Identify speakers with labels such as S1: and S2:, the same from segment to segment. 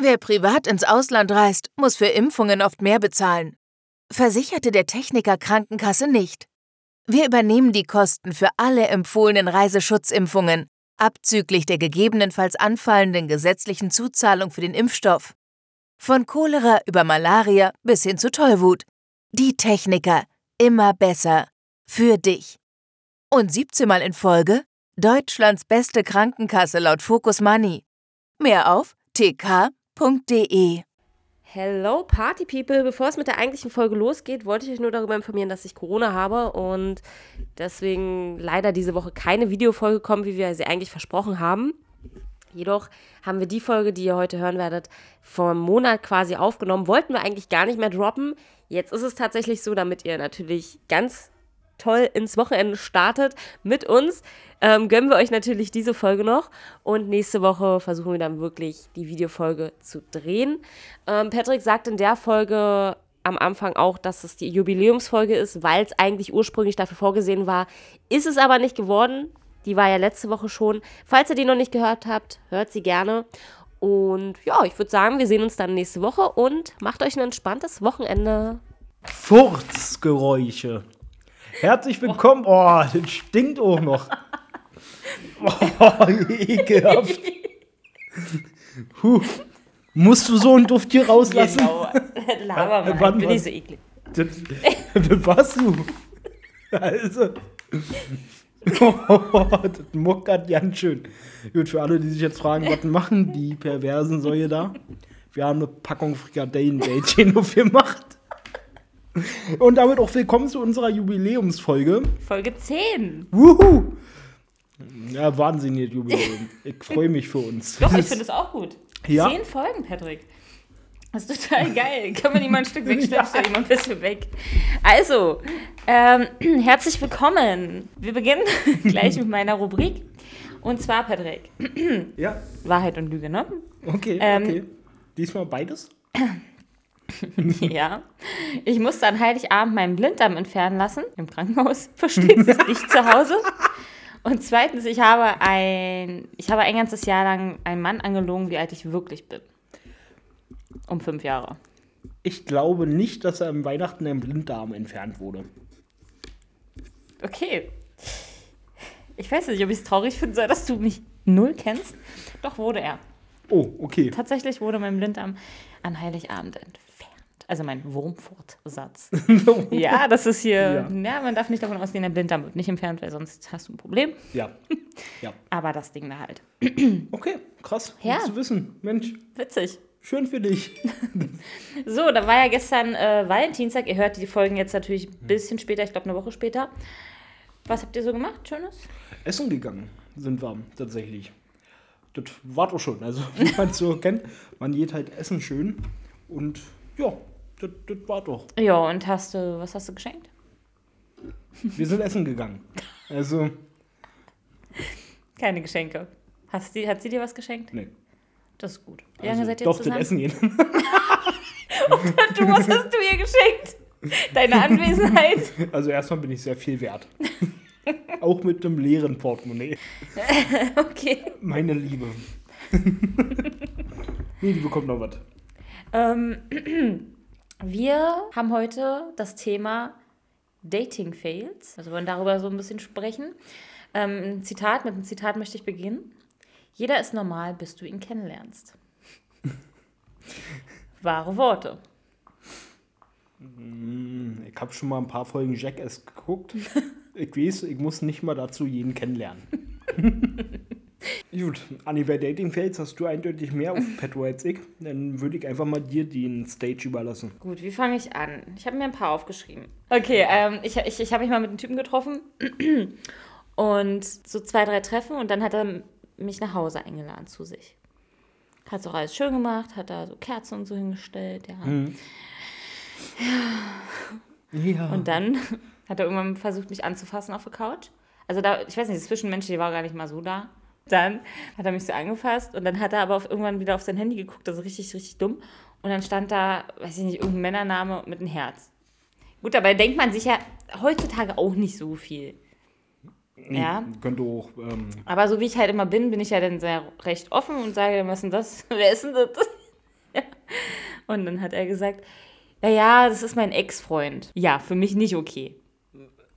S1: Wer privat ins Ausland reist, muss für Impfungen oft mehr bezahlen. Versicherte der Techniker Krankenkasse nicht. Wir übernehmen die Kosten für alle empfohlenen Reiseschutzimpfungen, abzüglich der gegebenenfalls anfallenden gesetzlichen Zuzahlung für den Impfstoff. Von Cholera über Malaria bis hin zu Tollwut. Die Techniker. Immer besser. Für dich. Und 17 Mal in Folge Deutschlands beste Krankenkasse laut Focus Money. Mehr auf tk.de.
S2: Hello Party People! Bevor es mit der eigentlichen Folge losgeht, wollte ich euch nur darüber informieren, dass ich Corona habe und deswegen leider diese Woche keine Videofolge kommt, wie wir sie eigentlich versprochen haben. Jedoch haben wir die Folge, die ihr heute hören werdet, vor einem Monat quasi aufgenommen. Wollten wir eigentlich gar nicht mehr droppen. Jetzt ist es tatsächlich so, damit ihr natürlich ganz toll ins Wochenende startet mit uns, ähm, gönnen wir euch natürlich diese Folge noch. Und nächste Woche versuchen wir dann wirklich die Videofolge zu drehen. Ähm, Patrick sagt in der Folge am Anfang auch, dass es die Jubiläumsfolge ist, weil es eigentlich ursprünglich dafür vorgesehen war. Ist es aber nicht geworden. Die war ja letzte Woche schon. Falls ihr die noch nicht gehört habt, hört sie gerne. Und ja, ich würde sagen, wir sehen uns dann nächste Woche und macht euch ein entspanntes Wochenende.
S3: Furzgeräusche. Herzlich willkommen. Oh, das stinkt auch noch. Oh, ekelhaft. Huh. Musst du so einen Duft hier rauslassen?
S2: Genau. Laber mal,
S3: Wann-
S2: bin ich so eklig.
S3: Das, das warst du. Also. Oh, das muckert ganz schön. Gut, für alle, die sich jetzt fragen, was machen die perversen Säue da? Wir haben eine Packung Frikadellenbällchen aufgemacht. Und damit auch willkommen zu unserer Jubiläumsfolge.
S2: Folge 10.
S3: Wuhu! Ja, wahnsinniges Jubiläum. Ich freue mich für uns.
S2: Doch, ich finde es auch gut.
S3: Ja.
S2: Zehn Folgen, Patrick. Das ist total geil. Kann man mal ein Stück wegstellen? Stell mal ein bisschen weg. Also, ähm, herzlich willkommen. Wir beginnen gleich mit meiner Rubrik. Und zwar, Patrick,
S3: Ja,
S2: Wahrheit und Lüge, ne?
S3: okay,
S2: Ähm,
S3: okay. Diesmal beides?
S2: Ja. Ich musste an Heiligabend meinen Blinddarm entfernen lassen. Im Krankenhaus. Versteht sich nicht zu Hause. Und zweitens, ich habe ein, ich habe ein ganzes Jahr lang einen Mann angelogen, wie alt ich wirklich bin. Um fünf Jahre.
S3: Ich glaube nicht, dass er am Weihnachten ein Blinddarm entfernt wurde.
S2: Okay. Ich weiß nicht, ob ich es traurig finden soll, dass du mich null kennst. Doch wurde er.
S3: Oh, okay.
S2: Tatsächlich wurde mein Blinddarm an Heiligabend entfernt. Also mein Wurmfortsatz. ja, das ist hier.
S3: Ja.
S2: Ja. man darf nicht davon ausgehen, der Blinddarm wird nicht entfernt, weil sonst hast du ein Problem.
S3: Ja. Ja.
S2: Aber das Ding da halt.
S3: Okay, krass.
S2: Ja.
S3: Gut zu wissen. Mensch,
S2: Witzig.
S3: schön für dich.
S2: So, da war ja gestern äh, Valentinstag. Ihr hört die Folgen jetzt natürlich ein bisschen später, ich glaube eine Woche später. Was habt ihr so gemacht? Schönes?
S3: Essen gegangen sind wir tatsächlich. Das war doch schon. Also, wie man es so kennt, man geht halt essen schön. Und ja, das, das war doch.
S2: Ja, und hast du, was hast du geschenkt?
S3: Wir sind essen gegangen. Also,
S2: Keine Geschenke. Hast die, hat sie dir was geschenkt?
S3: nee.
S2: Das ist gut. Wie
S3: Also,
S2: lange seid ihr
S3: doch,
S2: zusammen?
S3: das Essen gehen.
S2: Du, was hast du ihr geschenkt? Deine Anwesenheit?
S3: Also, erstmal bin ich sehr viel wert. Auch mit dem leeren Portemonnaie.
S2: Okay.
S3: Meine Liebe. nee, die bekommt noch was.
S2: Ähm, wir haben heute das Thema Dating Fails. Also wir wollen darüber so ein bisschen sprechen. Ähm, ein Zitat, mit einem Zitat möchte ich beginnen. Jeder ist normal, bis du ihn kennenlernst. Wahre Worte.
S3: Ich habe schon mal ein paar Folgen Jackass geguckt. Ich weiß, ich muss nicht mal dazu jeden kennenlernen. Gut, Anni, bei Dating Fails hast du eindeutig mehr auf Petro als ich. Dann würde ich einfach mal dir den Stage überlassen.
S2: Gut, wie fange ich an? Ich habe mir ein paar aufgeschrieben. Okay, ähm, ich, ich, ich habe mich mal mit einem Typen getroffen und so zwei, drei Treffen und dann hat er mich nach Hause eingeladen zu sich. Hat auch alles schön gemacht, hat da so Kerzen und so hingestellt, ja.
S3: Ja.
S2: Und dann hat er irgendwann versucht, mich anzufassen auf der Couch. Also da, ich weiß nicht, das Zwischenmenschliche war gar nicht mal so da. Dann hat er mich so angefasst und dann hat er aber auf, irgendwann wieder auf sein Handy geguckt, also richtig, richtig dumm. Und dann stand da, weiß ich nicht, irgendein Männername mit einem Herz. Gut, dabei denkt man sich ja heutzutage auch nicht so viel. Ja.
S3: Könnte auch. Ähm,
S2: Aber so wie ich halt immer bin, bin ich ja dann sehr recht offen und sage was ist denn das? Wer ist denn das? Und dann hat er gesagt, naja, das ist mein Ex-Freund. Ja, für mich nicht okay.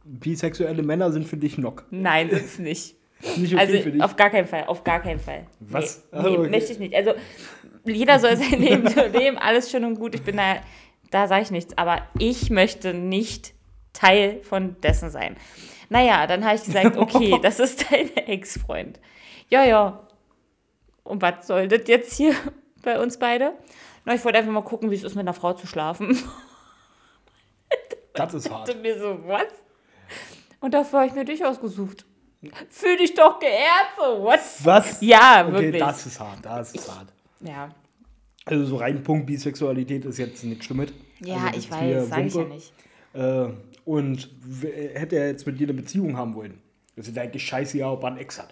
S3: Bisexuelle Männer sind für dich Nock.
S2: Nein, sind's nicht.
S3: Nicht okay
S2: Also
S3: für dich.
S2: auf gar keinen Fall, auf gar keinen Fall.
S3: Was?
S2: Nee, nee
S3: okay.
S2: möchte ich nicht. Also jeder soll sein Leben so leben, alles schön und gut. Ich bin da, da sage ich nichts. Aber ich möchte nicht Teil von dessen sein. Naja, dann habe ich gesagt, okay, das ist dein Ex-Freund. Ja, ja. Und was soll das jetzt hier bei uns beide? Na, ich wollte einfach mal gucken, wie es ist, mit einer Frau zu schlafen.
S3: Das ist hart.
S2: Und mir so, was? Und dafür habe ich mir dich ausgesucht. Fühl dich doch geehrt, so, what?
S3: Was?
S2: Ja,
S3: Okay,
S2: wirklich.
S3: das ist hart, das ist hart.
S2: Ja,
S3: Also so rein Punkt Bisexualität ist jetzt nichts Schlimmes.
S2: ja
S3: also,
S2: ich
S3: ist
S2: weiß, sage ich ja nicht.
S3: Äh, und hätte er jetzt mit dir eine Beziehung haben wollen, das ist eigentlich scheiße, ja, ob er einen Ex hat.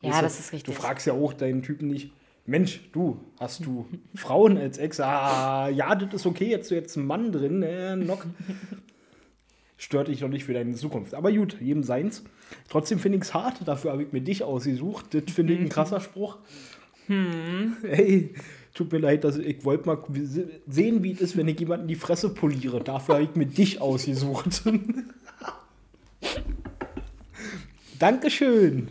S2: Ja,
S3: Weißt du,
S2: das ist richtig.
S3: Du fragst ja auch deinen Typen nicht, Mensch, du, hast du Frauen als Ex? Ah, ja, das ist okay, jetzt du jetzt einen Mann drin, äh, Nock. Stört dich doch nicht für deine Zukunft. Aber gut, jedem seins. Trotzdem finde ich es hart, dafür habe ich mir dich ausgesucht. Das finde ich ein krasser Spruch.
S2: Hm.
S3: Hey, tut mir leid, dass ich wollte mal sehen, wie es ist, wenn ich jemanden die Fresse poliere. Dafür habe ich mir dich ausgesucht. Dankeschön.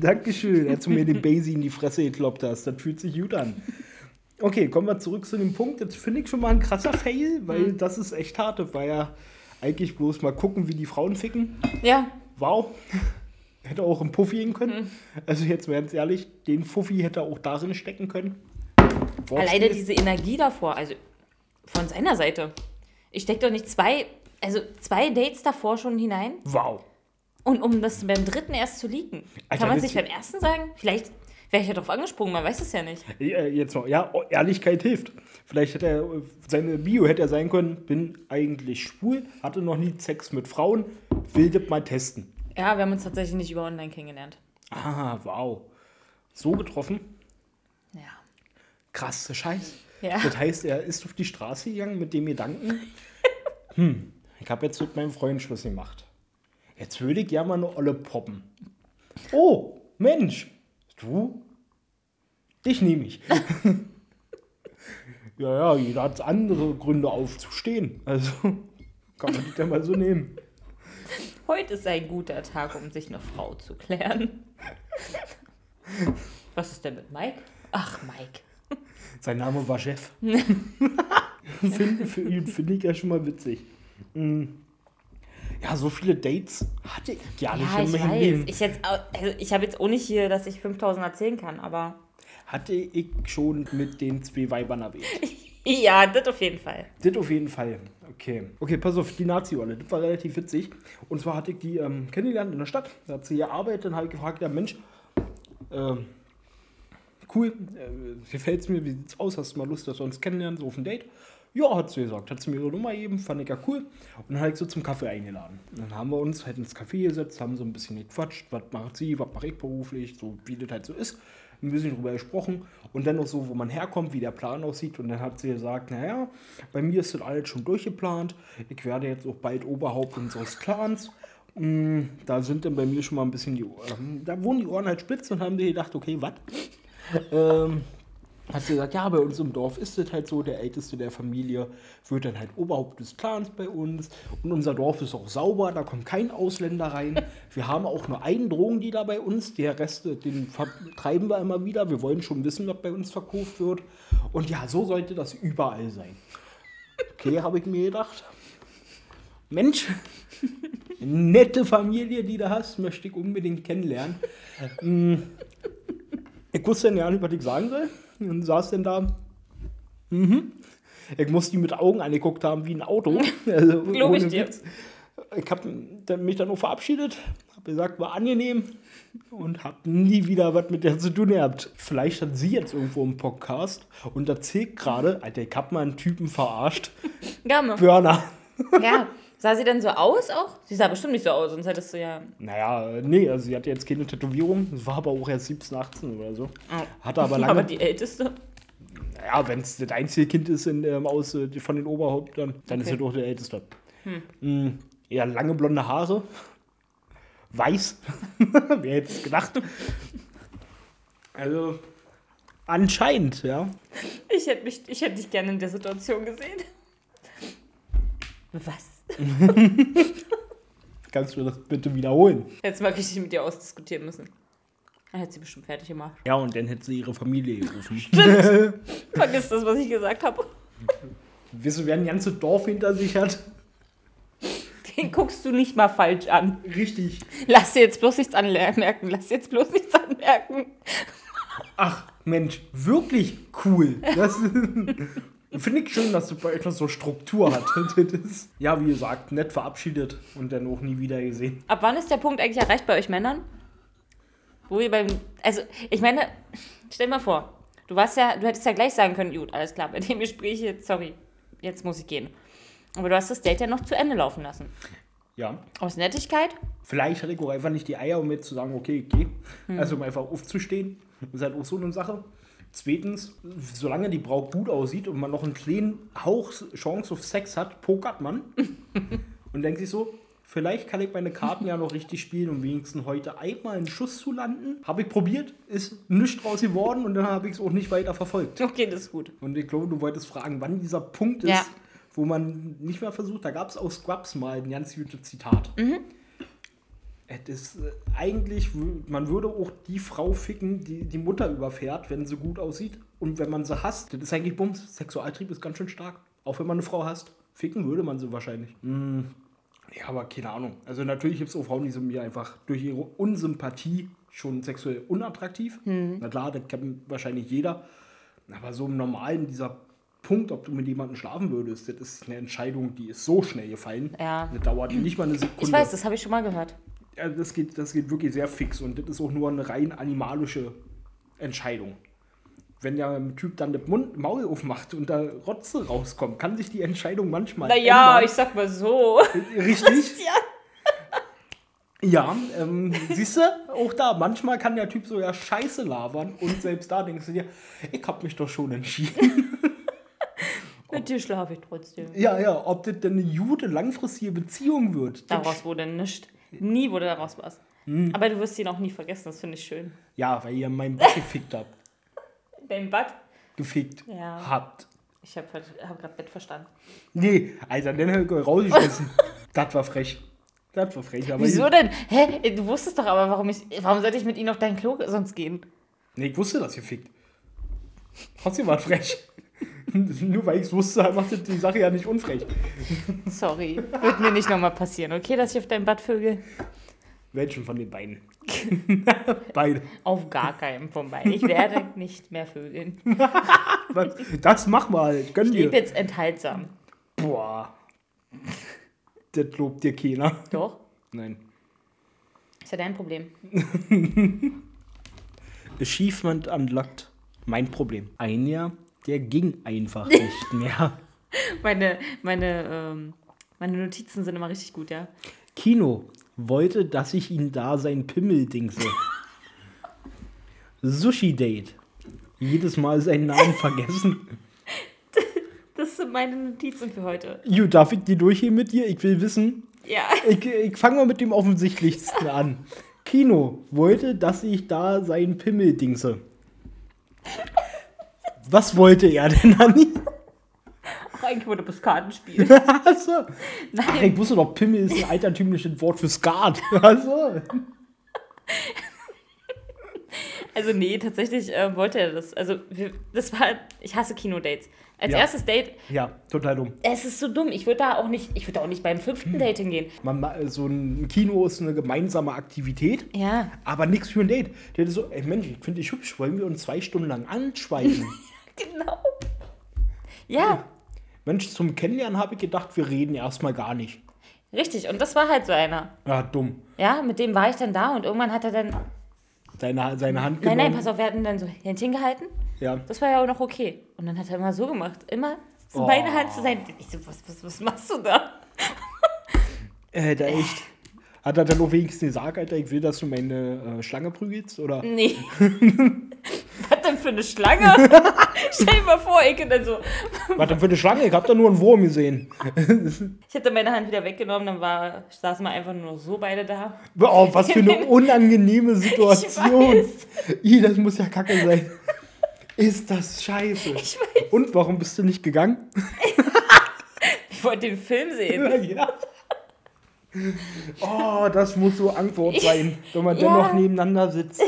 S3: Dankeschön, als du mir den Basie in die Fresse gekloppt hast. Das fühlt sich gut an. Okay, kommen wir zurück zu dem Punkt. Jetzt finde ich schon mal ein krasser Fail, weil das ist echt hart. Das war ja eigentlich bloß mal gucken, wie die Frauen ficken.
S2: Ja,
S3: Wow. Hätte auch im Puffy gehen können. Also jetzt mal ganz ehrlich, den Fuffi hätte er auch darin stecken können.
S2: alleine diese Energie davor, also von seiner Seite. Ich stecke doch nicht zwei, also zwei Dates davor schon hinein
S3: Wow.
S2: und um das beim dritten erst zu leaken.
S3: Alter,
S2: Kann man sich beim ersten sagen? Vielleicht wäre ich ja drauf angesprungen, man weiß es ja nicht.
S3: Äh, Jetzt mal, ja, oh, Ehrlichkeit hilft. Vielleicht hätte er, äh, seine Bio hätte er sein können, bin eigentlich schwul, hatte noch nie Sex mit Frauen, will das mal testen.
S2: Ja, wir haben uns tatsächlich nicht über online kennengelernt.
S3: Ah, wow. So getroffen?
S2: Ja.
S3: Krass, der Scheiß.
S2: Ja.
S3: Das heißt, er ist auf die Straße gegangen mit dem Gedanken, hm, ich habe jetzt mit meinem Freund Schluss gemacht. Jetzt würde ich ja mal eine Olle poppen. Oh, Mensch, du? Dich nehme ich. ja, ja, jeder hat andere Gründe aufzustehen. Also kann man die dann mal so nehmen.
S2: Heute ist ein guter Tag, um sich eine Frau zu klären. Was ist denn mit Mike? Ach, Mike.
S3: Sein Name war Chef. Finde find, find ich ja schon mal witzig. Mm. Ja, so viele Dates hatte ich ja nicht
S2: Ja,
S3: in
S2: ich
S3: meinem. Leben.
S2: Ich, jetzt, also ich habe jetzt auch nicht hier, dass ich 5000 erzählen kann, aber.
S3: Hatte ich schon mit den zwei Weibern erwähnt.
S2: Ja, das auf jeden Fall.
S3: Das auf jeden Fall. Okay. Okay, pass auf, die Nazi-Olle. Das war relativ witzig. Und zwar hatte ich die ähm, kennengelernt in der Stadt. Da hat sie gearbeitet. Dann habe ich gefragt, ja Mensch, ähm, cool, äh, gefällt es mir, wie sieht's aus? Hast du mal Lust, dass wir uns kennenlernen, so auf ein Date? Ja, hat sie gesagt. Hat sie mir ihre Nummer gegeben, fand ich ja cool. Und dann habe ich so zum Kaffee eingeladen. Und dann haben wir uns halt ins Café gesetzt, haben so ein bisschen gequatscht, was macht sie, was mache ich beruflich, so wie das halt so ist. Ein bisschen drüber gesprochen und dann noch so, wo man herkommt, wie der Plan aussieht. Und dann hat sie gesagt, naja, bei mir ist das alles schon durchgeplant. Ich werde jetzt auch bald Oberhaupt unseres Clans. Mm, Da sind dann bei mir schon mal ein bisschen die Ohren, da wurden die Ohren halt spitz und haben die gedacht, okay, was? ähm, hat sie gesagt, ja, bei uns im Dorf ist es halt so, der Älteste der Familie wird dann halt Oberhaupt des Clans bei uns. Und unser Dorf ist auch sauber, da kommt kein Ausländer rein. Wir haben auch nur einen Drogendealer bei uns, der Rest, den vertreiben wir immer wieder. Wir wollen schon wissen, was bei uns verkauft wird. Und ja, so sollte das überall sein. Okay, habe ich mir gedacht. Mensch, nette Familie, die du hast, möchte ich unbedingt kennenlernen. Mm, Ich wusste gar nicht, was ich sagen soll. Und saß dann da. Mhm. Ich muss die mit Augen angeguckt haben wie ein Auto. Also,
S2: Glaub ich dir.
S3: Witz. Ich habe mich dann auch verabschiedet, habe gesagt, war angenehm und habe nie wieder was mit der zu tun gehabt. Vielleicht hat sie jetzt irgendwo einen Podcast und erzählt gerade, Alter, ich hab mal einen Typen verarscht.
S2: Gamme.
S3: Burner.
S2: Ja. Sah sie denn so aus auch? Sie sah bestimmt nicht so aus, sonst hättest du ja.
S3: Naja, nee, also sie hatte jetzt keine Tätowierung. War aber auch erst 17, 18 oder so.
S2: Oh.
S3: Hatte aber lange.
S2: Aber die älteste.
S3: Ja, wenn es das einzige Kind ist in, ähm, aus, äh, von den Oberhauptern, dann ist
S2: Okay.
S3: er doch der Älteste. Mm, ja, lange blonde Haare. Weiß. Wer hätte es gedacht? Also, anscheinend, ja.
S2: Ich hätte, mich, ich hätte dich gerne in der Situation gesehen. Was?
S3: Kannst du das bitte wiederholen?
S2: Jetzt mal richtig mit dir ausdiskutieren müssen. Dann hätte sie bestimmt fertig gemacht.
S3: Ja, und dann hätte sie ihre Familie gerufen.
S2: Vergiss das, was ich gesagt habe.
S3: Wisst ihr, wer ein ganzes Dorf hinter sich hat?
S2: Den guckst du nicht mal falsch an.
S3: Richtig.
S2: Lass dir jetzt bloß nichts anmerken. Lass dir jetzt bloß nichts anmerken.
S3: Ach, Mensch, wirklich cool. Das finde ich schön, dass du bei euch noch so Struktur hat. Das, ja, wie gesagt, nett verabschiedet und dann auch nie wieder gesehen.
S2: Ab wann ist der Punkt eigentlich erreicht bei euch Männern? Wo ihr beim. Also, ich meine, stell mal vor, du warst ja, du hättest ja gleich sagen können, gut, alles klar, bei dem Gespräch jetzt, sorry, jetzt muss ich gehen. Aber du hast das Date ja noch zu Ende laufen lassen.
S3: Ja.
S2: Aus Nettigkeit?
S3: Vielleicht hatte ich auch einfach nicht die Eier, um jetzt zu sagen, okay, okay. Also um einfach aufzustehen. Das ist halt auch so eine Sache. Zweitens, solange die Braut gut aussieht und man noch einen kleinen Hauch Chance auf Sex hat, pokert man. und denkt sich so, vielleicht kann ich meine Karten ja noch richtig spielen, um wenigstens heute einmal einen Schuss zu landen. Habe ich probiert, ist nichts draus geworden und dann habe ich es auch nicht weiter verfolgt.
S2: Okay, das ist gut.
S3: Und ich glaube, du wolltest fragen, wann dieser Punkt ist,
S2: Ja.
S3: wo man nicht mehr versucht. Da gab es aus Scrubs mal ein ganz gutes Zitat. Es ist äh, eigentlich, man würde auch die Frau ficken, die die Mutter überfährt, wenn sie gut aussieht. Und wenn man sie hasst, das ist eigentlich Bums. Sexualtrieb ist ganz schön stark. Auch wenn man eine Frau hasst. Ficken würde man sie wahrscheinlich. Mm, Ja, aber keine Ahnung. Also natürlich gibt es auch Frauen, die sind mir einfach durch ihre Unsympathie schon sexuell unattraktiv. Na klar, das kann wahrscheinlich jeder. Aber so im Normalen, dieser Punkt, ob du mit jemandem schlafen würdest, das ist eine Entscheidung, die ist so schnell gefallen.
S2: Ja.
S3: Das dauert nicht mal eine Sekunde.
S2: Ich weiß, das habe ich schon mal gehört.
S3: Ja, das, geht, das geht wirklich sehr fix und das ist auch nur eine rein animalische Entscheidung. Wenn der Typ dann den Mund, Maul aufmacht und da Rotze rauskommt, kann sich die Entscheidung manchmal
S2: Naja, ich
S3: ändern.
S2: sag mal so.
S3: Richtig?
S2: Ja.
S3: Ähm, siehst du, auch da, manchmal kann der Typ so ja Scheiße labern und selbst da denkst du dir, ich hab mich doch schon entschieden.
S2: Mit dir schlafe ich trotzdem.
S3: Ja, ja, ob das denn eine gute, langfristige Beziehung wird. das-
S2: Daraus wurde nichts. Nie wurde daraus was. Aber du wirst ihn auch nie vergessen, das finde ich schön.
S3: Ja, weil ihr meinen Bett gefickt habt.
S2: Dein Bad?
S3: Gefickt
S2: Ja.
S3: habt.
S2: Ich habe hab gerade Bett verstanden.
S3: Nee, Alter, den hab ich rausgeschmissen. das war frech. Das war frech. Aber
S2: Wieso denn? Hä? Du wusstest doch aber, warum ich. Warum sollte ich mit ihnen auf dein Klo sonst gehen?
S3: Nee, ich wusste das gefickt. Trotzdem war frech. Nur weil ich es wusste, macht die Sache ja nicht unfrech.
S2: Sorry. Wird mir nicht nochmal passieren, okay, dass ich auf dein Bad vögel?
S3: Welchen von den beiden? Beide.
S2: Auf gar keinen von beiden. Ich werde nicht mehr vögeln.
S3: Das mach mal. Gönn
S2: Ich lebe
S3: dir.
S2: jetzt enthaltsam.
S3: Boah. Das lobt dir keiner.
S2: Doch?
S3: Nein.
S2: Ist ja dein Problem.
S3: Achievement unlocked. Mein Problem. Ein Jahr, der ging einfach nicht mehr.
S2: Meine, meine, ähm, meine Notizen sind immer richtig gut, ja.
S3: Kino wollte, dass ich ihn da sein Pimmel dingse. Sushi-Date. Jedes Mal seinen Namen vergessen.
S2: Das sind meine Notizen für heute.
S3: Ju, darf ich die durchgehen mit dir? Ich will wissen.
S2: Ja.
S3: Ich, ich fange mal mit dem offensichtlichsten an. Kino wollte, dass ich da seinen Pimmel dingse. Was wollte er denn, Anni?
S2: Ach, eigentlich wurde das Kartenspiel.
S3: Achso. Ach, ich wusste doch, Pimmel ist ein altertümliches Wort für Skat. Achso.
S2: Also nee, tatsächlich äh, wollte er das. Also wir, das war, ich hasse Kinodates. Als
S3: Ja.
S2: erstes Date,
S3: Ja, total dumm.
S2: es ist so dumm. Ich würde da auch nicht, ich würde da auch nicht beim fünften Date hingehen.
S3: Man, ma- so ein Kino ist eine gemeinsame Aktivität.
S2: Ja,
S3: Aber nichts für ein Date. Der ist so, ey Mensch, ich finde dich hübsch, wollen wir uns zwei Stunden lang anschweigen?
S2: genau. Ja,
S3: Mensch, zum Kennenlernen habe ich gedacht, wir reden erstmal gar nicht.
S2: richtig. Und das war halt so einer.
S3: Ja, dumm.
S2: Ja, mit dem war ich dann da und irgendwann hat er dann.
S3: Seine, seine Hand
S2: Nein,
S3: genommen.
S2: nein, pass auf, wir hatten dann so Händchen gehalten.
S3: Ja.
S2: Das war ja auch noch okay. Und dann hat er immer so gemacht. Immer so
S3: Oh.
S2: meine Hand zu sein. Ich so, was, was, was machst du da?
S3: Äh, da echt. Hat er dann noch wenigstens gesagt, Alter, ich will, dass du meine äh, Schlange prügelst? Oder?
S2: Nee. für eine Schlange? Stell dir mal vor, ich und dann so.
S3: Was denn für eine Schlange? Ich hab da nur einen Wurm gesehen.
S2: Ich hätte meine Hand wieder weggenommen, dann war, saßen wir einfach nur so beide da.
S3: Oh, was für eine unangenehme Situation.
S2: weiß.
S3: Ih, das muss ja kacke sein. Ist das scheiße.
S2: Ich weiß.
S3: Und warum bist du nicht gegangen?
S2: Ich wollte den Film sehen.
S3: ja. Oh, das muss so Antwort sein, wenn man
S2: Ja.
S3: dennoch nebeneinander sitzt.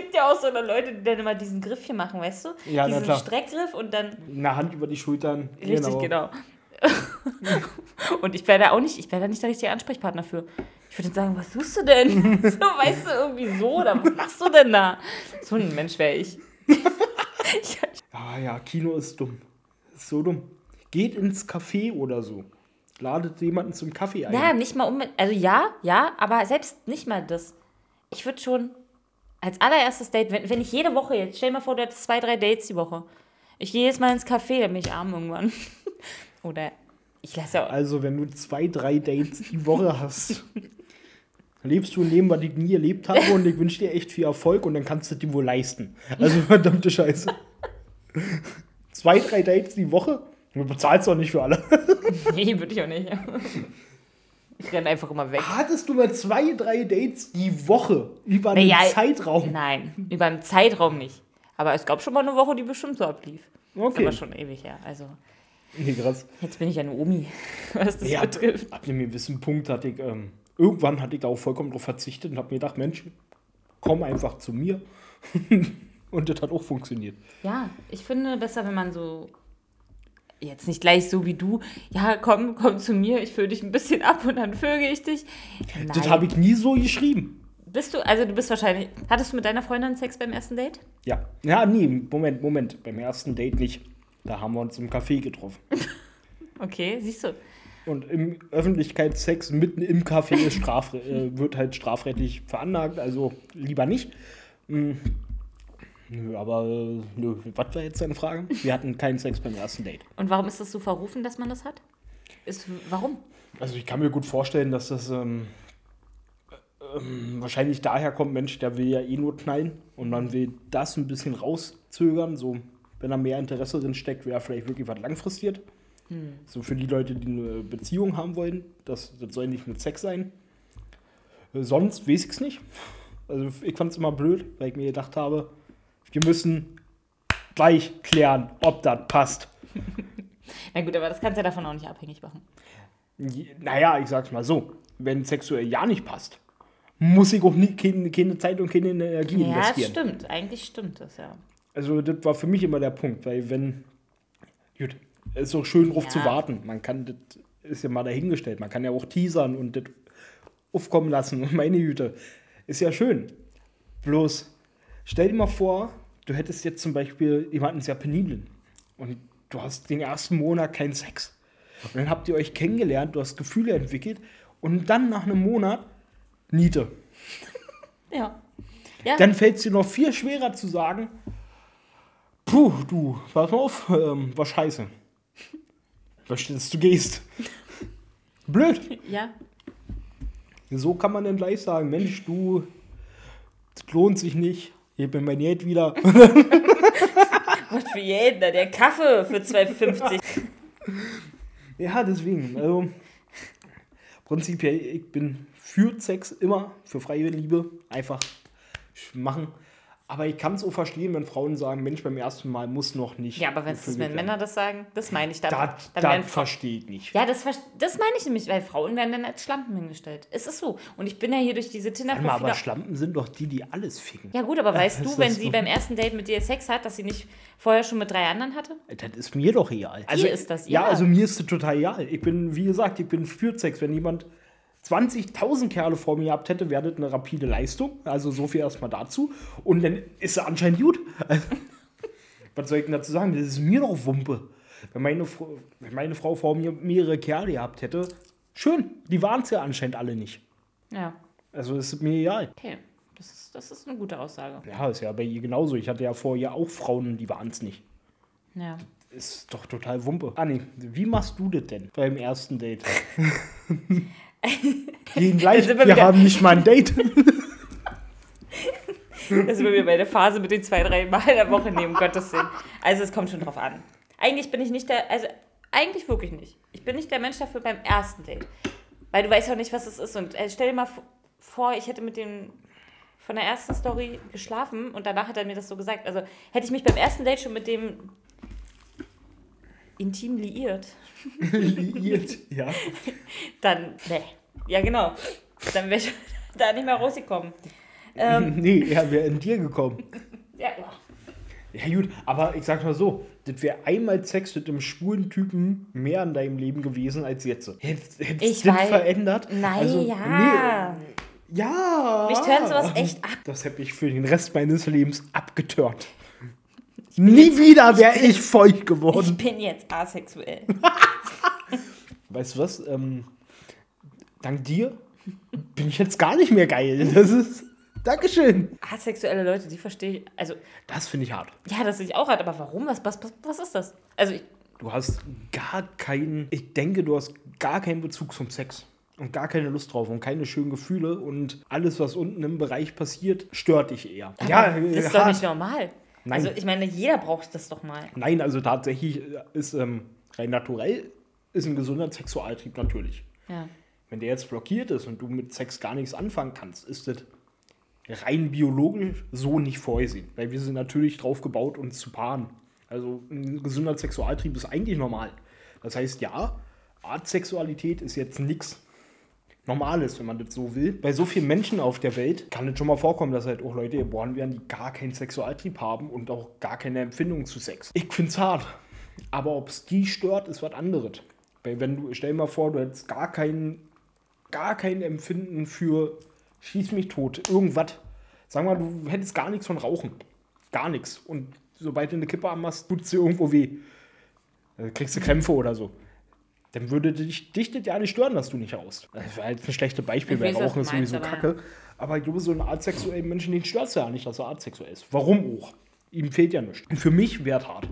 S2: Gibt ja auch so Leute, die dann immer diesen Griff hier machen, weißt du?
S3: Ja,
S2: diesen
S3: klar.
S2: Streckgriff und dann
S3: Eine Hand über die Schultern.
S2: Richtig, genau. Und ich wäre da auch nicht, ich wäre da nicht der richtige Ansprechpartner für. Ich würde sagen, was tust du denn? So, weißt du, irgendwie so, oder was machst du denn da? So ein Mensch wäre ich. ich.
S3: Ah ja, Kino ist dumm. Ist so dumm. Geht ins Café oder so. Ladet jemanden zum Kaffee ein.
S2: Ja, nicht mal um, also ja, ja, aber selbst nicht mal das. Ich würde schon als allererstes Date, wenn, wenn ich jede Woche jetzt, stell dir mal vor, du hättest zwei, drei Dates die Woche. Ich gehe jetzt mal ins Café, dann bin ich arm irgendwann. Oder ich lasse ja
S3: Also, wenn du zwei, drei Dates die Woche hast, lebst du ein Leben, was ich nie erlebt habe und ich wünsche dir echt viel Erfolg und dann kannst du dir wohl leisten. Also, verdammte Scheiße. zwei, drei Dates die Woche? Du bezahlst doch nicht für alle.
S2: Nee, würde ich auch nicht. Ich renne einfach immer weg.
S3: Hattest du mal zwei, drei Dates die Woche über einen
S2: Naja,
S3: Zeitraum?
S2: Nein, über einen Zeitraum nicht. Aber es gab schon mal eine Woche, die bestimmt so ablief. Das
S3: Okay.
S2: ist aber schon ewig her. Also,
S3: Nee, krass.
S2: jetzt bin ich eine Omi, was das
S3: Ja,
S2: betrifft.
S3: ab einem gewissen Punkt hatte ich, ähm, irgendwann hatte ich da auch vollkommen drauf verzichtet und habe mir gedacht, Mensch, komm einfach zu mir. und das hat auch funktioniert.
S2: Ja, ich finde besser, wenn man so. Jetzt nicht gleich so wie du, ja, komm, komm zu mir, ich fülle dich ein bisschen ab und dann vögel ich dich. Nein.
S3: Das habe ich nie so geschrieben.
S2: Bist du, also du bist wahrscheinlich. Hattest du mit deiner Freundin Sex beim ersten Date?
S3: Ja. Ja, nee, Moment, Moment. Beim ersten Date nicht. Da haben wir uns im Café getroffen.
S2: Okay, siehst du.
S3: Und im Öffentlichkeitssex mitten im Café ist straf, äh, wird halt strafrechtlich veranlagt, also lieber nicht. Hm. Nö, aber äh, nö, was war jetzt deine Frage? Wir hatten keinen Sex beim ersten Date.
S2: Und warum ist das so verrufen, dass man das hat? Ist, warum?
S3: Also ich kann mir gut vorstellen, dass das ähm, ähm, wahrscheinlich daher kommt, Mensch, der will ja eh nur knallen und man will das ein bisschen rauszögern, so wenn da mehr Interesse drin steckt, wäre vielleicht wirklich was langfristig. So für die Leute, die eine Beziehung haben wollen, das, das soll nicht mit Sex sein. Äh, Sonst weiß ich es nicht. Also ich fand es immer blöd, weil ich mir gedacht habe, wir müssen gleich klären, ob das passt.
S2: Na gut, aber das kannst du ja davon auch nicht abhängig machen.
S3: Naja, ich sag's mal so, wenn sexuell ja nicht passt, muss ich auch nie, keine, keine Zeit und keine Energie
S2: Ja, das
S3: investieren.
S2: stimmt. Eigentlich stimmt das, ja.
S3: Also das war für mich immer der Punkt, weil wenn, gut, es ist auch schön drauf
S2: Ja.
S3: zu warten. Man kann, das ist ja mal dahingestellt, man kann ja auch teasern und das aufkommen lassen. Und meine Güte, ist ja schön. Bloß, stell dir mal vor, du hättest jetzt zum Beispiel jemanden sehr peniblen und du hast den ersten Monat keinen Sex. Und dann habt ihr euch kennengelernt, du hast Gefühle entwickelt und dann nach einem Monat Niete.
S2: Ja. Ja,
S3: Dann fällt es dir noch viel schwerer zu sagen, puh, du, pass mal auf, ähm, war scheiße. Möchte, dass du gehst. Blöd.
S2: ja.
S3: So kann man dann gleich sagen, Mensch, du, das lohnt sich nicht. Gib mir mein Geld wieder.
S2: Und für jeden, der Kaffee für 2,50.
S3: ja, deswegen, also, prinzipiell, ich bin für Sex immer, für freie Liebe, einfach machen. Aber ich kann es auch verstehen, wenn Frauen sagen, Mensch, beim ersten Mal muss noch nicht.
S2: Ja, aber wenn, es wenn. Männer das sagen, das meine ich damit.
S3: Das, das verstehe ich nicht.
S2: ja, das, das meine ich nämlich, weil Frauen werden dann als Schlampen hingestellt. Es ist so. Und ich bin ja hier durch diese
S3: Warte mal, aber. Schlampen sind doch die, die alles ficken.
S2: Ja gut, aber weißt du, wenn
S3: das
S2: sie
S3: so?
S2: beim ersten Date mit dir Sex hat, dass sie nicht vorher schon mit drei anderen hatte?
S3: Das ist mir doch egal. Also,
S2: ist das,
S3: ja.
S2: ja.
S3: also mir ist das total egal. Ich bin, wie gesagt, ich bin für Sex. Wenn jemand 20.000 Kerle vor mir gehabt hätte, wäre das eine rapide Leistung. Also so viel erstmal dazu. Und dann ist er anscheinend gut. Also, was soll ich denn dazu sagen? Das ist mir doch Wumpe. Wenn meine, Frau- wenn meine Frau vor mir mehrere Kerle gehabt hätte, schön. Die waren es ja anscheinend alle nicht.
S2: Ja,
S3: Also ist mir egal.
S2: okay. Das ist, das ist eine gute Aussage.
S3: Ja, ist ja bei ihr genauso. Ich hatte ja vorher auch Frauen, die waren es nicht.
S2: Ja.
S3: Ist doch total Wumpe. Anni, wie machst du das denn beim ersten Date? Gehen gleich,
S2: wir
S3: wir haben nicht mal ein Date.
S2: Das sind wir bei der Phase mit den zwei, drei Mal in der Woche nehmen, Gottes Willen. Also es kommt schon drauf an. Eigentlich bin ich nicht der, also eigentlich wirklich nicht. Ich bin nicht der Mensch dafür beim ersten Date. Weil du weißt ja auch nicht, was es ist. Und äh, stell dir mal vor, ich hätte mit dem von der ersten Story geschlafen und danach hat er mir das so gesagt. Also hätte ich mich beim ersten Date schon mit dem intim liiert,
S3: Liiert, ja.
S2: dann, ne. Ja, genau. Dann wäre ich da nicht mehr rausgekommen. Ähm,
S3: Nee, er wäre in dir gekommen.
S2: ja,
S3: Ja, gut, aber ich sag mal so, das wäre einmal Sex mit einem schwulen Typen mehr in deinem Leben gewesen als jetzt. Hättest
S2: Ich
S3: das verändert?
S2: Nein,
S3: Also,
S2: ja.
S3: Nee, ja.
S2: Mich tönt sowas echt ab.
S3: Das hätte ich für den Rest meines Lebens abgetört. Nie wieder wäre ich feucht
S2: Ich
S3: geworden.
S2: bin jetzt asexuell.
S3: Weißt du was? Ähm, dank dir bin ich jetzt gar nicht mehr geil. Das ist. Dankeschön.
S2: Asexuelle Leute, die verstehe ich. Also,
S3: Das finde ich hart.
S2: ja, das ich auch hart, aber warum? Was, was, was, ist das? Also, ich,
S3: Du hast gar keinen, ich denke, du hast gar keinen Bezug zum Sex und gar keine Lust drauf und keine schönen Gefühle und alles, was unten im Bereich passiert, stört dich eher.
S2: aber das ist doch nicht normal.
S3: Nein.
S2: Also, ich meine, jeder braucht das doch mal.
S3: Nein, also tatsächlich ist ähm, rein naturell ist ein gesunder Sexualtrieb natürlich.
S2: Ja.
S3: Wenn der jetzt blockiert ist und du mit Sex gar nichts anfangen kannst, ist das rein biologisch so nicht vorgesehen. Weil wir sind natürlich drauf gebaut, uns zu paaren. Also ein gesunder Sexualtrieb ist eigentlich normal. Das heißt, ja, Artsexualität ist jetzt nichts Normales, wenn man das so will. Bei so vielen Menschen auf der Welt kann es schon mal vorkommen, dass halt auch Leute geboren werden, die gar keinen Sexualtrieb haben und auch gar keine Empfindung zu Sex. Ich find's hart. Aber ob es die stört, ist was anderes. Weil wenn du, stell dir mal vor, du hättest gar kein, gar kein Empfinden für schieß mich tot, irgendwas. Sag mal, du hättest gar nichts von Rauchen. Gar nichts. Und sobald du eine Kippe anmachst, tut dir irgendwo weh. Dann kriegst du Krämpfe oder so. Dann würde dich, dich das ja nicht stören, dass du nicht rauchst. Das wäre jetzt ein schlechtes Beispiel,
S2: Ich
S3: weil Rauchen ist sowieso
S2: aber
S3: kacke. Aber ich glaube, so einen artsexuellen Menschen, den stört es ja nicht, dass er artsexuell ist. Warum auch? Ihm fehlt ja nichts. Und für mich wäre es hart.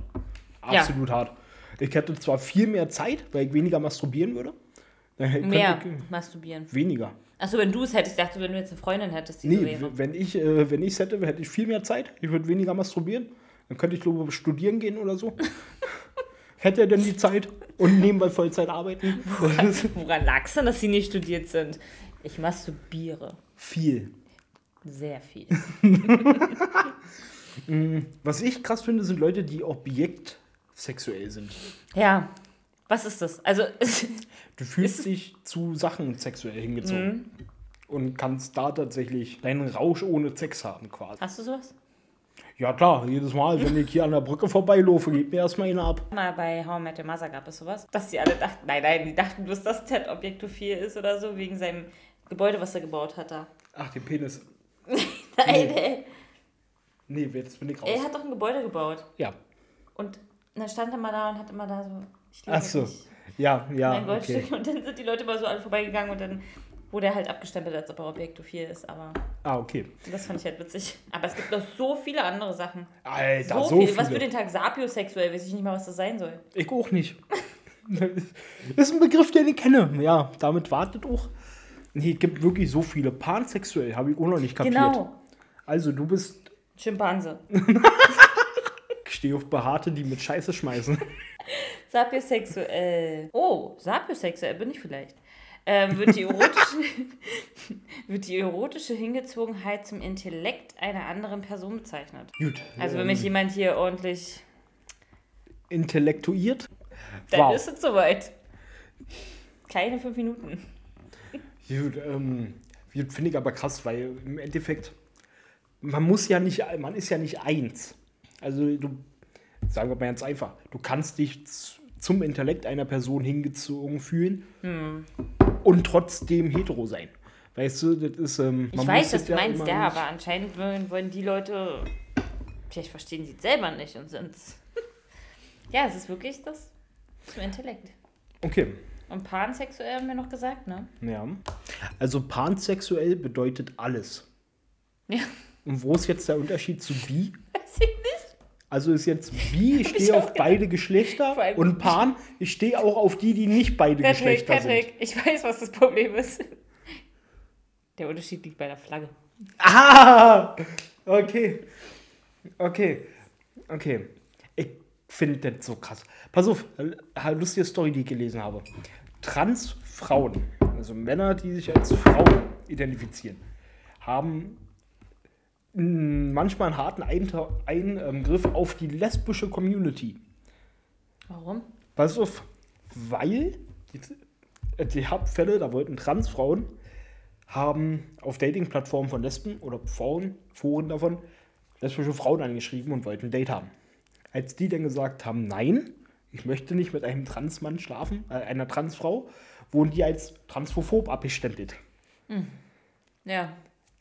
S2: Ja.
S3: Absolut hart. Ich hätte zwar viel mehr Zeit, weil ich weniger masturbieren würde.
S2: Mehr
S3: Ich,
S2: masturbieren.
S3: weniger.
S2: Achso, wenn du es hättest, ich dachte, wenn du jetzt eine Freundin hättest, die so
S3: Nee,
S2: wäre.
S3: wenn ich äh, wenn ich's hätte, hätte ich viel mehr Zeit. Ich würde weniger masturbieren. Dann könnte ich, glaube ich, studieren gehen oder so. hätte er denn die Zeit und nebenbei Vollzeit arbeiten?
S2: Woran lag es denn, dass sie nicht studiert sind? Ich masturbiere.
S3: viel.
S2: Sehr viel.
S3: Was ich krass finde, sind Leute, die objektsexuell sind.
S2: Ja. Was ist das? Also,
S3: Du fühlst dich zu Sachen sexuell hingezogen.
S2: Mhm.
S3: Und kannst da tatsächlich deinen Rausch ohne Sex haben quasi.
S2: hast du sowas?
S3: Ja klar, jedes Mal, wenn ich hier an der Brücke vorbeilaufe, geht mir erstmal eine ab.
S2: Mal bei How I Met Your Mother gab es sowas, dass die alle dachten, nein, nein, die dachten bloß, dass Ted Objektophil ist oder so, wegen seinem Gebäude, was er gebaut hat da.
S3: Ach, den Penis.
S2: Nein, ey.
S3: Nee, jetzt bin ich raus.
S2: Er hat doch ein Gebäude gebaut.
S3: Ja.
S2: Und dann stand er mal da und hat immer da so, ich
S3: Ach so.
S2: dich.
S3: Ja, ja. Okay.
S2: Goldstück. Und dann sind die Leute mal so alle vorbeigegangen und dann wurde er halt abgestempelt, als ob er Objektophil ist. Aber
S3: Ah, okay.
S2: das fand ich halt witzig. Aber es gibt noch so viele andere Sachen.
S3: Alter,
S2: So,
S3: so,
S2: viel.
S3: viele.
S2: Was für den Tag sapiosexuell, weiß ich nicht mal, was das sein soll.
S3: Ich auch nicht. Das ist ein Begriff, den ich kenne. Ja, damit wartet auch. Nee, es gibt wirklich so viele. Pansexuell habe ich auch noch nicht kapiert.
S2: Genau.
S3: Also, du bist.
S2: Schimpanse.
S3: Ich stehe auf Behaarte, die mit Scheiße schmeißen.
S2: Sapiosexuell. Oh, sapiosexuell bin ich vielleicht. Ähm, wird, die erotische, wird die erotische Hingezogenheit zum Intellekt einer anderen Person bezeichnet.
S3: Gut.
S2: Also wenn
S3: ähm,
S2: mich jemand hier ordentlich...
S3: Intellektuiert.
S2: Dann
S3: Wow.
S2: ist es soweit. Keine fünf Minuten.
S3: Gut, ähm, finde ich aber krass, weil im Endeffekt, man muss ja nicht, man ist ja nicht eins. Also du, sagen wir mal ganz einfach, du kannst dich zum Intellekt einer Person hingezogen fühlen
S2: Hm.
S3: Und trotzdem hetero sein. Weißt du, das ist, ähm,
S2: Ich
S3: man
S2: weiß,
S3: muss
S2: was
S3: das
S2: du meinst,
S3: immer
S2: ja, aber anscheinend wollen, wollen die Leute... Vielleicht verstehen sie es selber nicht und sind... ja, es ist wirklich das zum Intellekt.
S3: Okay,
S2: Und pansexuell haben wir noch gesagt, ne?
S3: ja. Also pansexuell bedeutet alles.
S2: Ja.
S3: Und wo ist jetzt der Unterschied zu bi?
S2: Weiß ich nicht.
S3: Also ist jetzt bi, ich stehe auf beide Geschlechter und pan, ich stehe auch auf die, die nicht beide
S2: Patrick,
S3: Geschlechter
S2: Patrick, ich weiß, was das Problem ist. Der Unterschied liegt bei der Flagge.
S3: sind. Ah! Okay. Okay. Okay. Ich finde das so krass. Pass auf, lustige Story, die ich gelesen habe. Transfrauen, also Männer, die sich als Frauen identifizieren, haben manchmal einen harten Eingriff auf die lesbische Community.
S2: Warum?
S3: Pass auf, weil die, äh, die Hauptfälle, da wollten Transfrauen, haben auf Dating-Plattformen von Lesben oder Frauen, Foren davon, lesbische Frauen angeschrieben und wollten ein Date haben. Als die dann gesagt haben, nein, ich möchte nicht mit einem Transmann schlafen, äh, einer Transfrau, wurden die als transphob abgestempelt.
S2: Ja,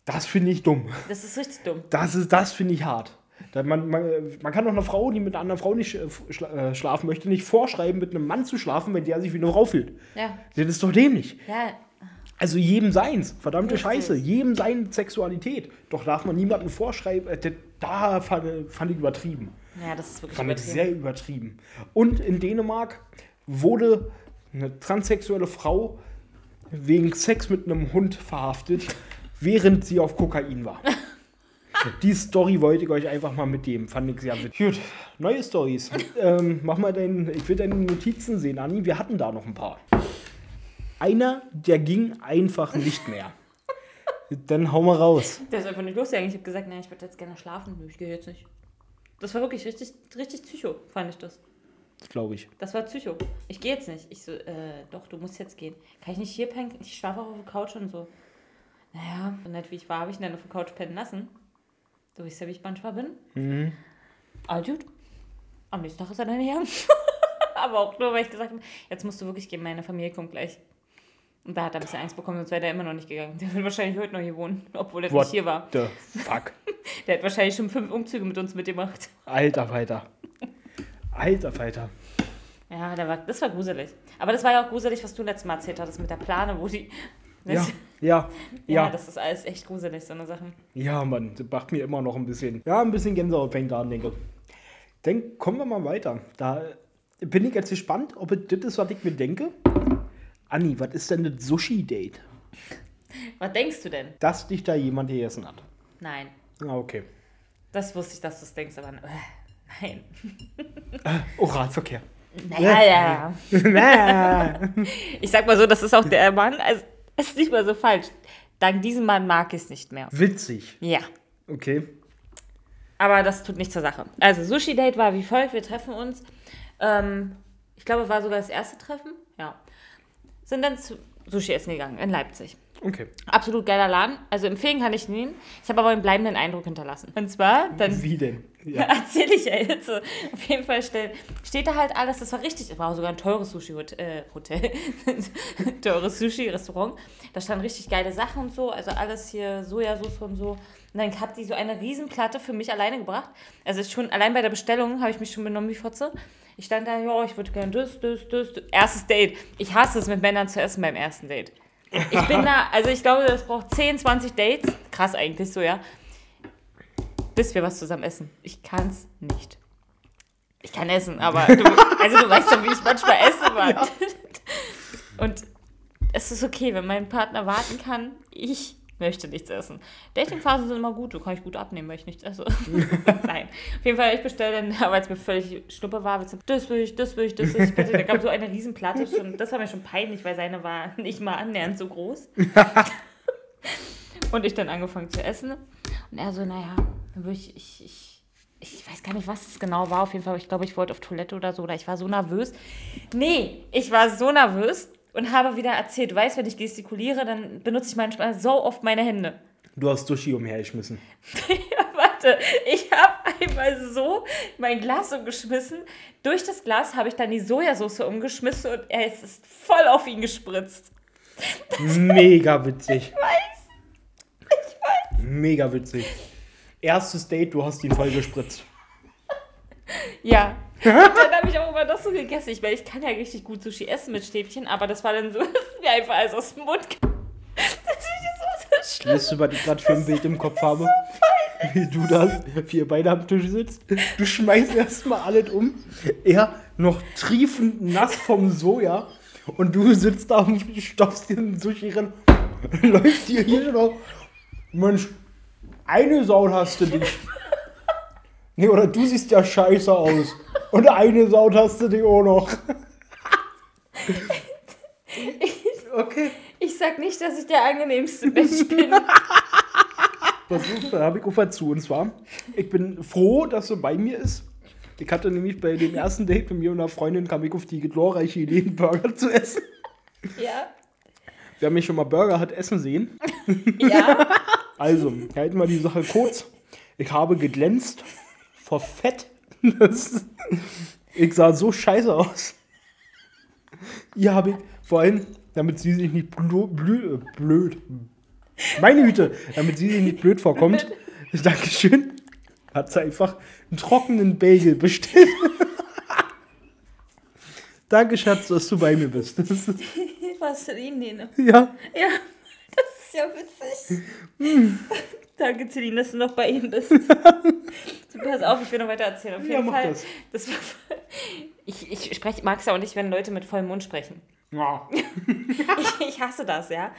S3: Das finde ich dumm.
S2: das ist richtig dumm.
S3: Das, ist- das finde ich hart. Man, man, man kann doch einer Frau, die mit einer anderen Frau nicht äh, schla äh, schlafen möchte, nicht vorschreiben, mit einem Mann zu schlafen, wenn der sich wie eine Frau fühlt.
S2: Ja,
S3: Das ist doch dämlich.
S2: ja,
S3: Also jedem seins. Verdammte
S2: Richtig.
S3: Scheiße. Jedem seine Sexualität. Doch darf man niemandem vorschreiben. Äh, da fand, fand ich übertrieben.
S2: ja, das ist wirklich
S3: Fand ich
S2: übertrieben.
S3: sehr übertrieben. Und in Dänemark wurde eine transsexuelle Frau wegen Sex mit einem Hund verhaftet, während sie auf Kokain war. Die Story wollte ich euch einfach mal mitgeben. Fand ich sehr witzig. Gut, neue Stories. ähm, mach mal dein, ich will deine Notizen sehen, Anni. Wir hatten da noch ein paar. Einer, der ging einfach nicht mehr. Dann hau mal raus.
S2: Der ist einfach nicht losgegangen. Ich habe gesagt, nein, ich würde jetzt gerne schlafen. Ich gehe jetzt nicht. Das war wirklich richtig, richtig Psycho, fand ich das.
S3: Das glaube ich.
S2: Das war Psycho. Ich gehe jetzt nicht. Ich so, äh, doch, du musst jetzt gehen. Kann ich nicht hier pennen? Ich schlafe auch auf der Couch und so. Naja, so nett wie ich war, habe ich ihn dann auf der Couch pennen lassen. Du weißt ja, wie ich manchmal bin.
S3: Mhm.
S2: All gut. Am nächsten Tag ist er dann gegangen. Aber auch nur, weil ich gesagt habe, jetzt musst du wirklich gehen, meine Familie kommt gleich. Und da hat er ein bisschen Angst bekommen, sonst wäre der immer noch nicht gegangen. Der wird wahrscheinlich heute noch hier wohnen, obwohl er nicht hier war.
S3: the fuck?
S2: Der hat wahrscheinlich schon fünf Umzüge mit uns mitgemacht.
S3: Alter Falter. Alter Falter.
S2: Ja, der war, das war gruselig. Aber das war ja auch gruselig, was du letztes Mal erzählt hattest mit der Plane, wo die.
S3: Ja,
S2: Das,
S3: ja,
S2: ja.
S3: ja.
S2: das ist alles echt gruselig, so eine Sache.
S3: Ja, Mann, das macht mir immer noch ein bisschen. Ja, ein bisschen Gänsehaut fängt da an, denke. Dann kommen wir mal weiter. Da bin ich jetzt gespannt, ob es das ist, was ich mir denke. Anni, was ist denn das Sushi-Date?
S2: Was denkst du denn?
S3: Dass dich da jemand gegessen hat.
S2: Nein.
S3: Ah, okay.
S2: Das wusste ich, dass du es denkst, aber äh, nein.
S3: Oralverkehr.
S2: Naja, ja. Ich sag mal so, das ist auch der Mann. Also, es ist nicht mal so falsch. Dank diesem Mann mag ich es nicht mehr.
S3: Witzig.
S2: Ja.
S3: Okay.
S2: Aber das tut nichts zur Sache. Also, Sushi-Date war wie folgt: Wir treffen uns. Ähm, ich glaube, war sogar das erste Treffen. Ja. Sind dann zu Sushi essen gegangen in Leipzig.
S3: Okay.
S2: Absolut geiler Laden. Also empfehlen kann ich ihn. Ich habe aber einen bleibenden Eindruck hinterlassen. Und zwar, dann
S3: Wie denn? Ja.
S2: erzähle ich ja jetzt. Auf jeden Fall steht, steht da halt alles. Das war richtig. Das war sogar ein teures Sushi-Hotel. Äh, teures Sushi-Restaurant. Da standen richtig geile Sachen und so. Also alles hier Sojasauce und so. Und dann hat die so eine Riesenplatte für mich alleine gebracht. Also schon allein bei der Bestellung habe ich mich schon benommen wie Fotze. Ich stand da, ja, ich würde gerne das, das, das, das. Erstes Date. Ich hasse es, mit Männern zu essen beim ersten Date. Ich bin da, also ich glaube, das braucht 10, 20 Dates. Krass eigentlich so, ja. Bis wir was zusammen essen. Ich kann's nicht. Ich kann essen, aber du, also du weißt doch, wie ich manchmal esse, Mann. Und es ist okay, wenn mein Partner warten kann. Ich möchte nichts essen. Datingphasen sind immer gut, du kann ich gut abnehmen, weil ich nichts esse. Nein. Auf jeden Fall, ich bestelle dann, weil es mir völlig schnuppe war, das will ich, das will ich, das will ich. Bitte. Da gab so eine Riesenplatte schon. Das war mir schon peinlich, weil seine war nicht mal annähernd so groß. Und ich dann angefangen zu essen. Und er so, naja, dann würde ich, ich, ich, ich weiß gar nicht, was es genau war. Auf jeden Fall, ich glaube, ich wollte auf Toilette oder so. Oder ich war so nervös. Nee, ich war so nervös und habe wieder erzählt, du weißt, wenn ich gestikuliere, dann benutze ich manchmal so oft meine Hände.
S3: Du hast Sushi umhergeschmissen.
S2: Warte, ich habe einmal so mein Glas umgeschmissen. Durch das Glas habe ich dann die Sojasauce umgeschmissen und er ist voll auf ihn gespritzt.
S3: Mega witzig. Ich weiß. Mega witzig. Erstes Date, du hast ihn voll gespritzt.
S2: Ja. Und dann habe ich auch immer das so gegessen. Ich meine, ich kann ja richtig gut Sushi essen mit Stäbchen, aber das war dann so, wie einfach alles aus dem Mund. Das ist so, so schlimm.
S3: Weißt du, was ich gerade für ein Bild im Kopf habe? Wie du da, wie ihr beide am Tisch sitzt. Du schmeißt erstmal alles um. Er noch triefend nass vom Soja. Und du sitzt da und stopfst dir einen Sushi rein. Läuft dir hier noch. Mensch, eine Sau hast du dich. Nee, oder du siehst ja scheiße aus. Und eine Sau hast du dich auch noch. Okay.
S2: Ich sag nicht, dass ich der angenehmste Mensch bin.
S3: Das habe ich auch zu. Und zwar, ich bin froh, dass sie bei mir ist. Ich hatte nämlich bei dem ersten Date mit mir und einer Freundin kam ich auf die glorreiche Idee, einen Burger zu essen.
S2: Ja.
S3: Wer mich schon mal Burger hat essen sehen.
S2: Ja.
S3: Also, halten wir die Sache kurz. Ich habe geglänzt vor Fett. Das, ich sah so scheiße aus. Hier habe ich vor allem, damit sie sich nicht blö, blö, blöd. Meine Güte, damit sie sich nicht blöd vorkommt. Dankeschön. Hat sie einfach einen trockenen Bagel bestellt. Danke, Schatz, dass du bei mir bist.
S2: Was Celine?
S3: ja,
S2: Ja, ist ja witzig. Danke, Celine, dass du noch bei ihm bist. So, Pass auf, ich will noch weiter erzählen. Auf jeden
S3: Ja, mach
S2: Fall.
S3: das.
S2: das war, ich ich mag es ja auch nicht, wenn Leute mit vollem Mund sprechen.
S3: ja.
S2: Ich, ich hasse das, ja.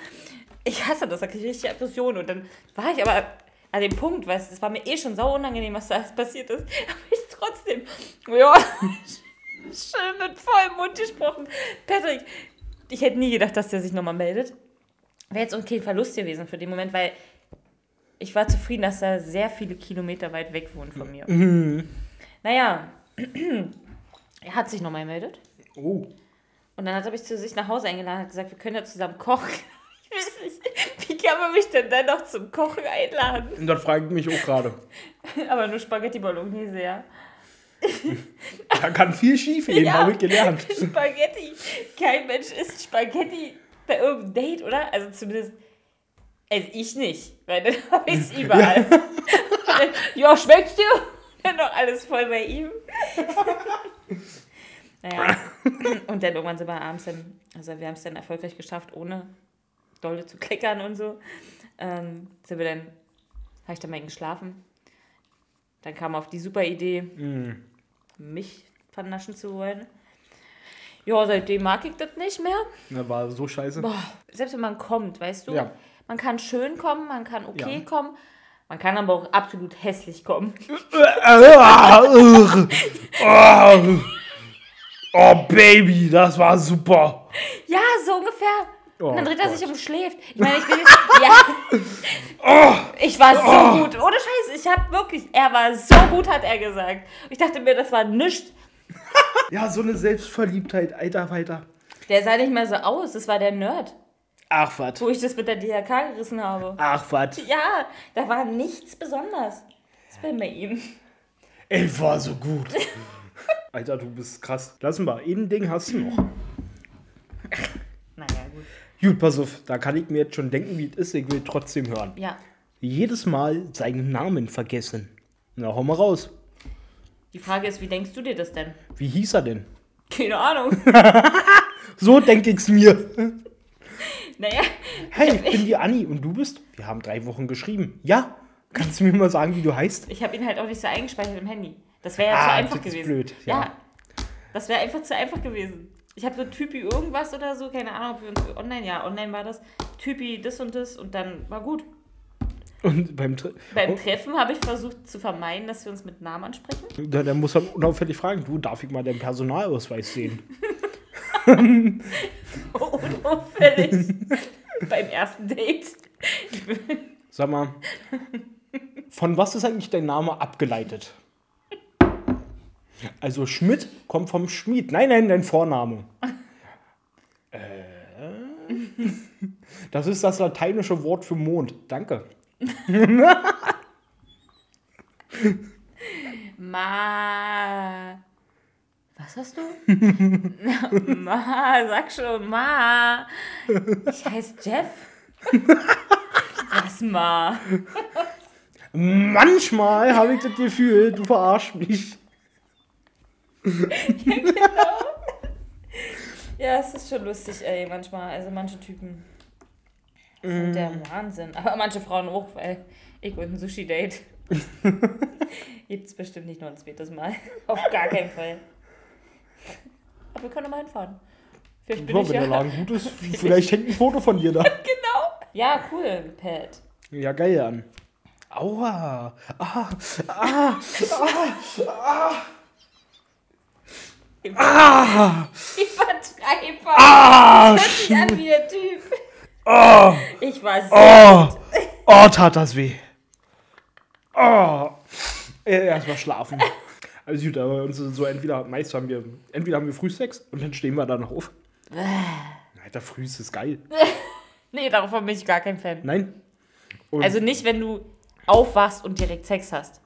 S2: Ich hasse das, da kriege ich richtig Aggression. Und dann war ich aber an dem Punkt, weil es war mir eh schon sau unangenehm, was da alles passiert ist. Aber ich trotzdem, ja, schön mit vollem Mund gesprochen. Patrick, ich hätte nie gedacht, dass der sich nochmal meldet. Wäre jetzt okay ein Verlust gewesen für den Moment, weil ich war zufrieden, dass er sehr viele Kilometer weit weg wohnt von mir. Naja, er hat sich nochmal gemeldet.
S3: Oh.
S2: Und dann hat er mich zu sich nach Hause eingeladen und hat gesagt, wir können ja zusammen kochen. Ich weiß nicht, wie kann man mich denn dann noch zum Kochen einladen?
S3: Und das frage ich mich auch gerade.
S2: Aber nur Spaghetti Bolognese, ja.
S3: Da kann viel schief gehen, habe ich gelernt.
S2: Spaghetti. Kein Mensch isst Spaghetti bei irgendeinem Date, oder? Also zumindest, also ich nicht, weil dann habe ich es überall. Ja. ja, schmeckt's dir? Dann noch alles voll bei ihm. naja, und dann irgendwann sind wir abends dann, also wir haben es dann erfolgreich geschafft, ohne dolle zu kleckern und so. Ähm, sind wir dann, habe ich dann mal geschlafen. Dann kam auf die super Idee, mich vernaschen zu wollen. Ja, seitdem mag ich das nicht mehr.
S3: Na, war so scheiße.
S2: Boah, selbst wenn man kommt, weißt du,
S3: Ja.
S2: man kann schön kommen, man kann okay
S3: Ja.
S2: kommen, man kann aber auch absolut hässlich kommen.
S3: oh, oh, Baby, das war super.
S2: Ja, so ungefähr.
S3: Oh
S2: und dann dreht er
S3: Gott.
S2: sich um und schläft. Ich meine, ich bin jetzt, ja. Ich war so gut. Ohne Scheiß. Ich habe wirklich, er war so gut, hat er gesagt. Ich dachte mir, das war nichts.
S3: Ja, so eine Selbstverliebtheit, Alter, weiter.
S2: Der sah nicht mehr so aus. Das war der Nerd,
S3: Ach, was.
S2: wo ich das mit der DHK gerissen habe.
S3: Ach, was.
S2: Ja, da war nichts Besonderes. Das war bei ihm.
S3: Ey, war so gut. Alter, du bist krass. Lass mal, ein Ding hast du noch.
S2: Naja, gut.
S3: Gut, pass auf, da kann ich mir jetzt schon denken, wie es ist. Ich will trotzdem hören.
S2: Ja.
S3: Jedes Mal seinen Namen vergessen. Na, hau mal raus.
S2: Die Frage ist, wie denkst du dir das denn?
S3: Wie hieß er denn?
S2: Keine Ahnung.
S3: So denke ich's mir.
S2: Naja,
S3: Hey, ich bin die Anni und du bist? Wir haben drei Wochen geschrieben. Ja? Kannst du mir mal sagen, wie du heißt?
S2: ich habe ihn halt auch nicht so eingespeichert im Handy. Das wäre ja
S3: Ah,
S2: zu einfach
S3: das ist
S2: gewesen.
S3: blöd,
S2: Ja.
S3: ja.
S2: Das wäre einfach zu einfach gewesen. Ich habe so Typi irgendwas oder so, keine Ahnung, ob wir uns online, ja, online war das. Typi das und das und dann war gut.
S3: Und beim Tre
S2: Beim
S3: oh,
S2: Treffen habe ich versucht zu vermeiden, dass wir uns mit Namen ansprechen.
S3: da, dann muss er unauffällig fragen, du, darf ich mal deinen Personalausweis sehen?
S2: Unauffällig. Beim ersten Date.
S3: Sag mal, von was ist eigentlich dein Name abgeleitet? Also Schmidt kommt vom Schmied. Nein, nein, dein Vorname. Äh, das ist das lateinische Wort für Mond. Danke.
S2: Ma. Was hast du? Ma, sag schon, Ma. Ich heiße Jeff. Was, Ma?
S3: Manchmal habe ich das Gefühl, du verarschst mich.
S2: Ja, es ist schon lustig, ey, manchmal. Also manche Typen sind der Wahnsinn. Aber manche Frauen auch, weil ich und ein Sushi-Date. Gibt's bestimmt nicht noch ein zweites Mal. Auf gar keinen Fall. Aber wir können mal hinfahren. Vielleicht bin
S3: Ja,
S2: ich
S3: wenn
S2: ja.
S3: der Laden gut ist, vielleicht hängt ein Foto von dir da.
S2: Genau. Ja, cool, Pat.
S3: Ja, geil an. Aua. Ah, ah,
S2: Übertreiber.
S3: ah,
S2: Hört sich an wie der Typ.
S3: Oh,
S2: Ich war so.
S3: oh, oh, tat das weh. Oh, äh, erstmal schlafen. Also gut, aber uns ist so entweder, meist haben wir, entweder haben wir Frühsex und dann stehen wir da noch auf. Alter, früh ist es geil.
S2: Nee, davon bin ich gar kein Fan.
S3: Nein? Und
S2: Also nicht, wenn du aufwachst und direkt Sex hast.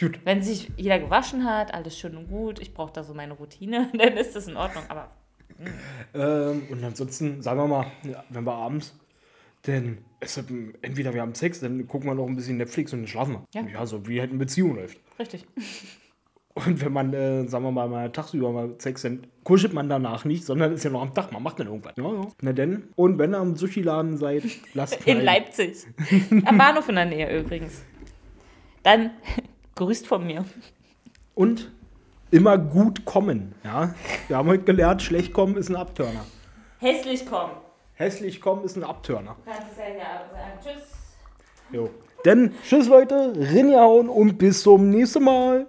S3: Gut,
S2: Wenn sich jeder gewaschen hat, alles schön und gut, ich brauche da so meine Routine, dann ist das in Ordnung. Aber
S3: ähm, und ansonsten, sagen wir mal, ja, wenn wir abends, denn es entweder wir haben Sex, dann gucken wir noch ein bisschen Netflix und dann schlafen wir.
S2: Ja.
S3: ja so wie halt eine Beziehung läuft.
S2: richtig.
S3: Und wenn man, äh, sagen wir mal, mal tagsüber mal Sex, dann kuschelt man danach nicht, sondern ist ja noch am Tag, man macht dann irgendwas. Ja, ja. Na denn, und wenn ihr am Sushi-Laden seid, lasst
S2: In. Leipzig. Am Bahnhof in der Nähe übrigens. Dann grüßt von mir.
S3: Und immer gut kommen. Ja? Wir haben heute gelernt, schlecht kommen ist ein Abtörner.
S2: Hässlich kommen.
S3: Hässlich kommen ist ein Abtörner.
S2: Kannst du ja hier sagen. Tschüss.
S3: Jo. Denn, tschüss Leute, rinjauen und bis zum nächsten Mal.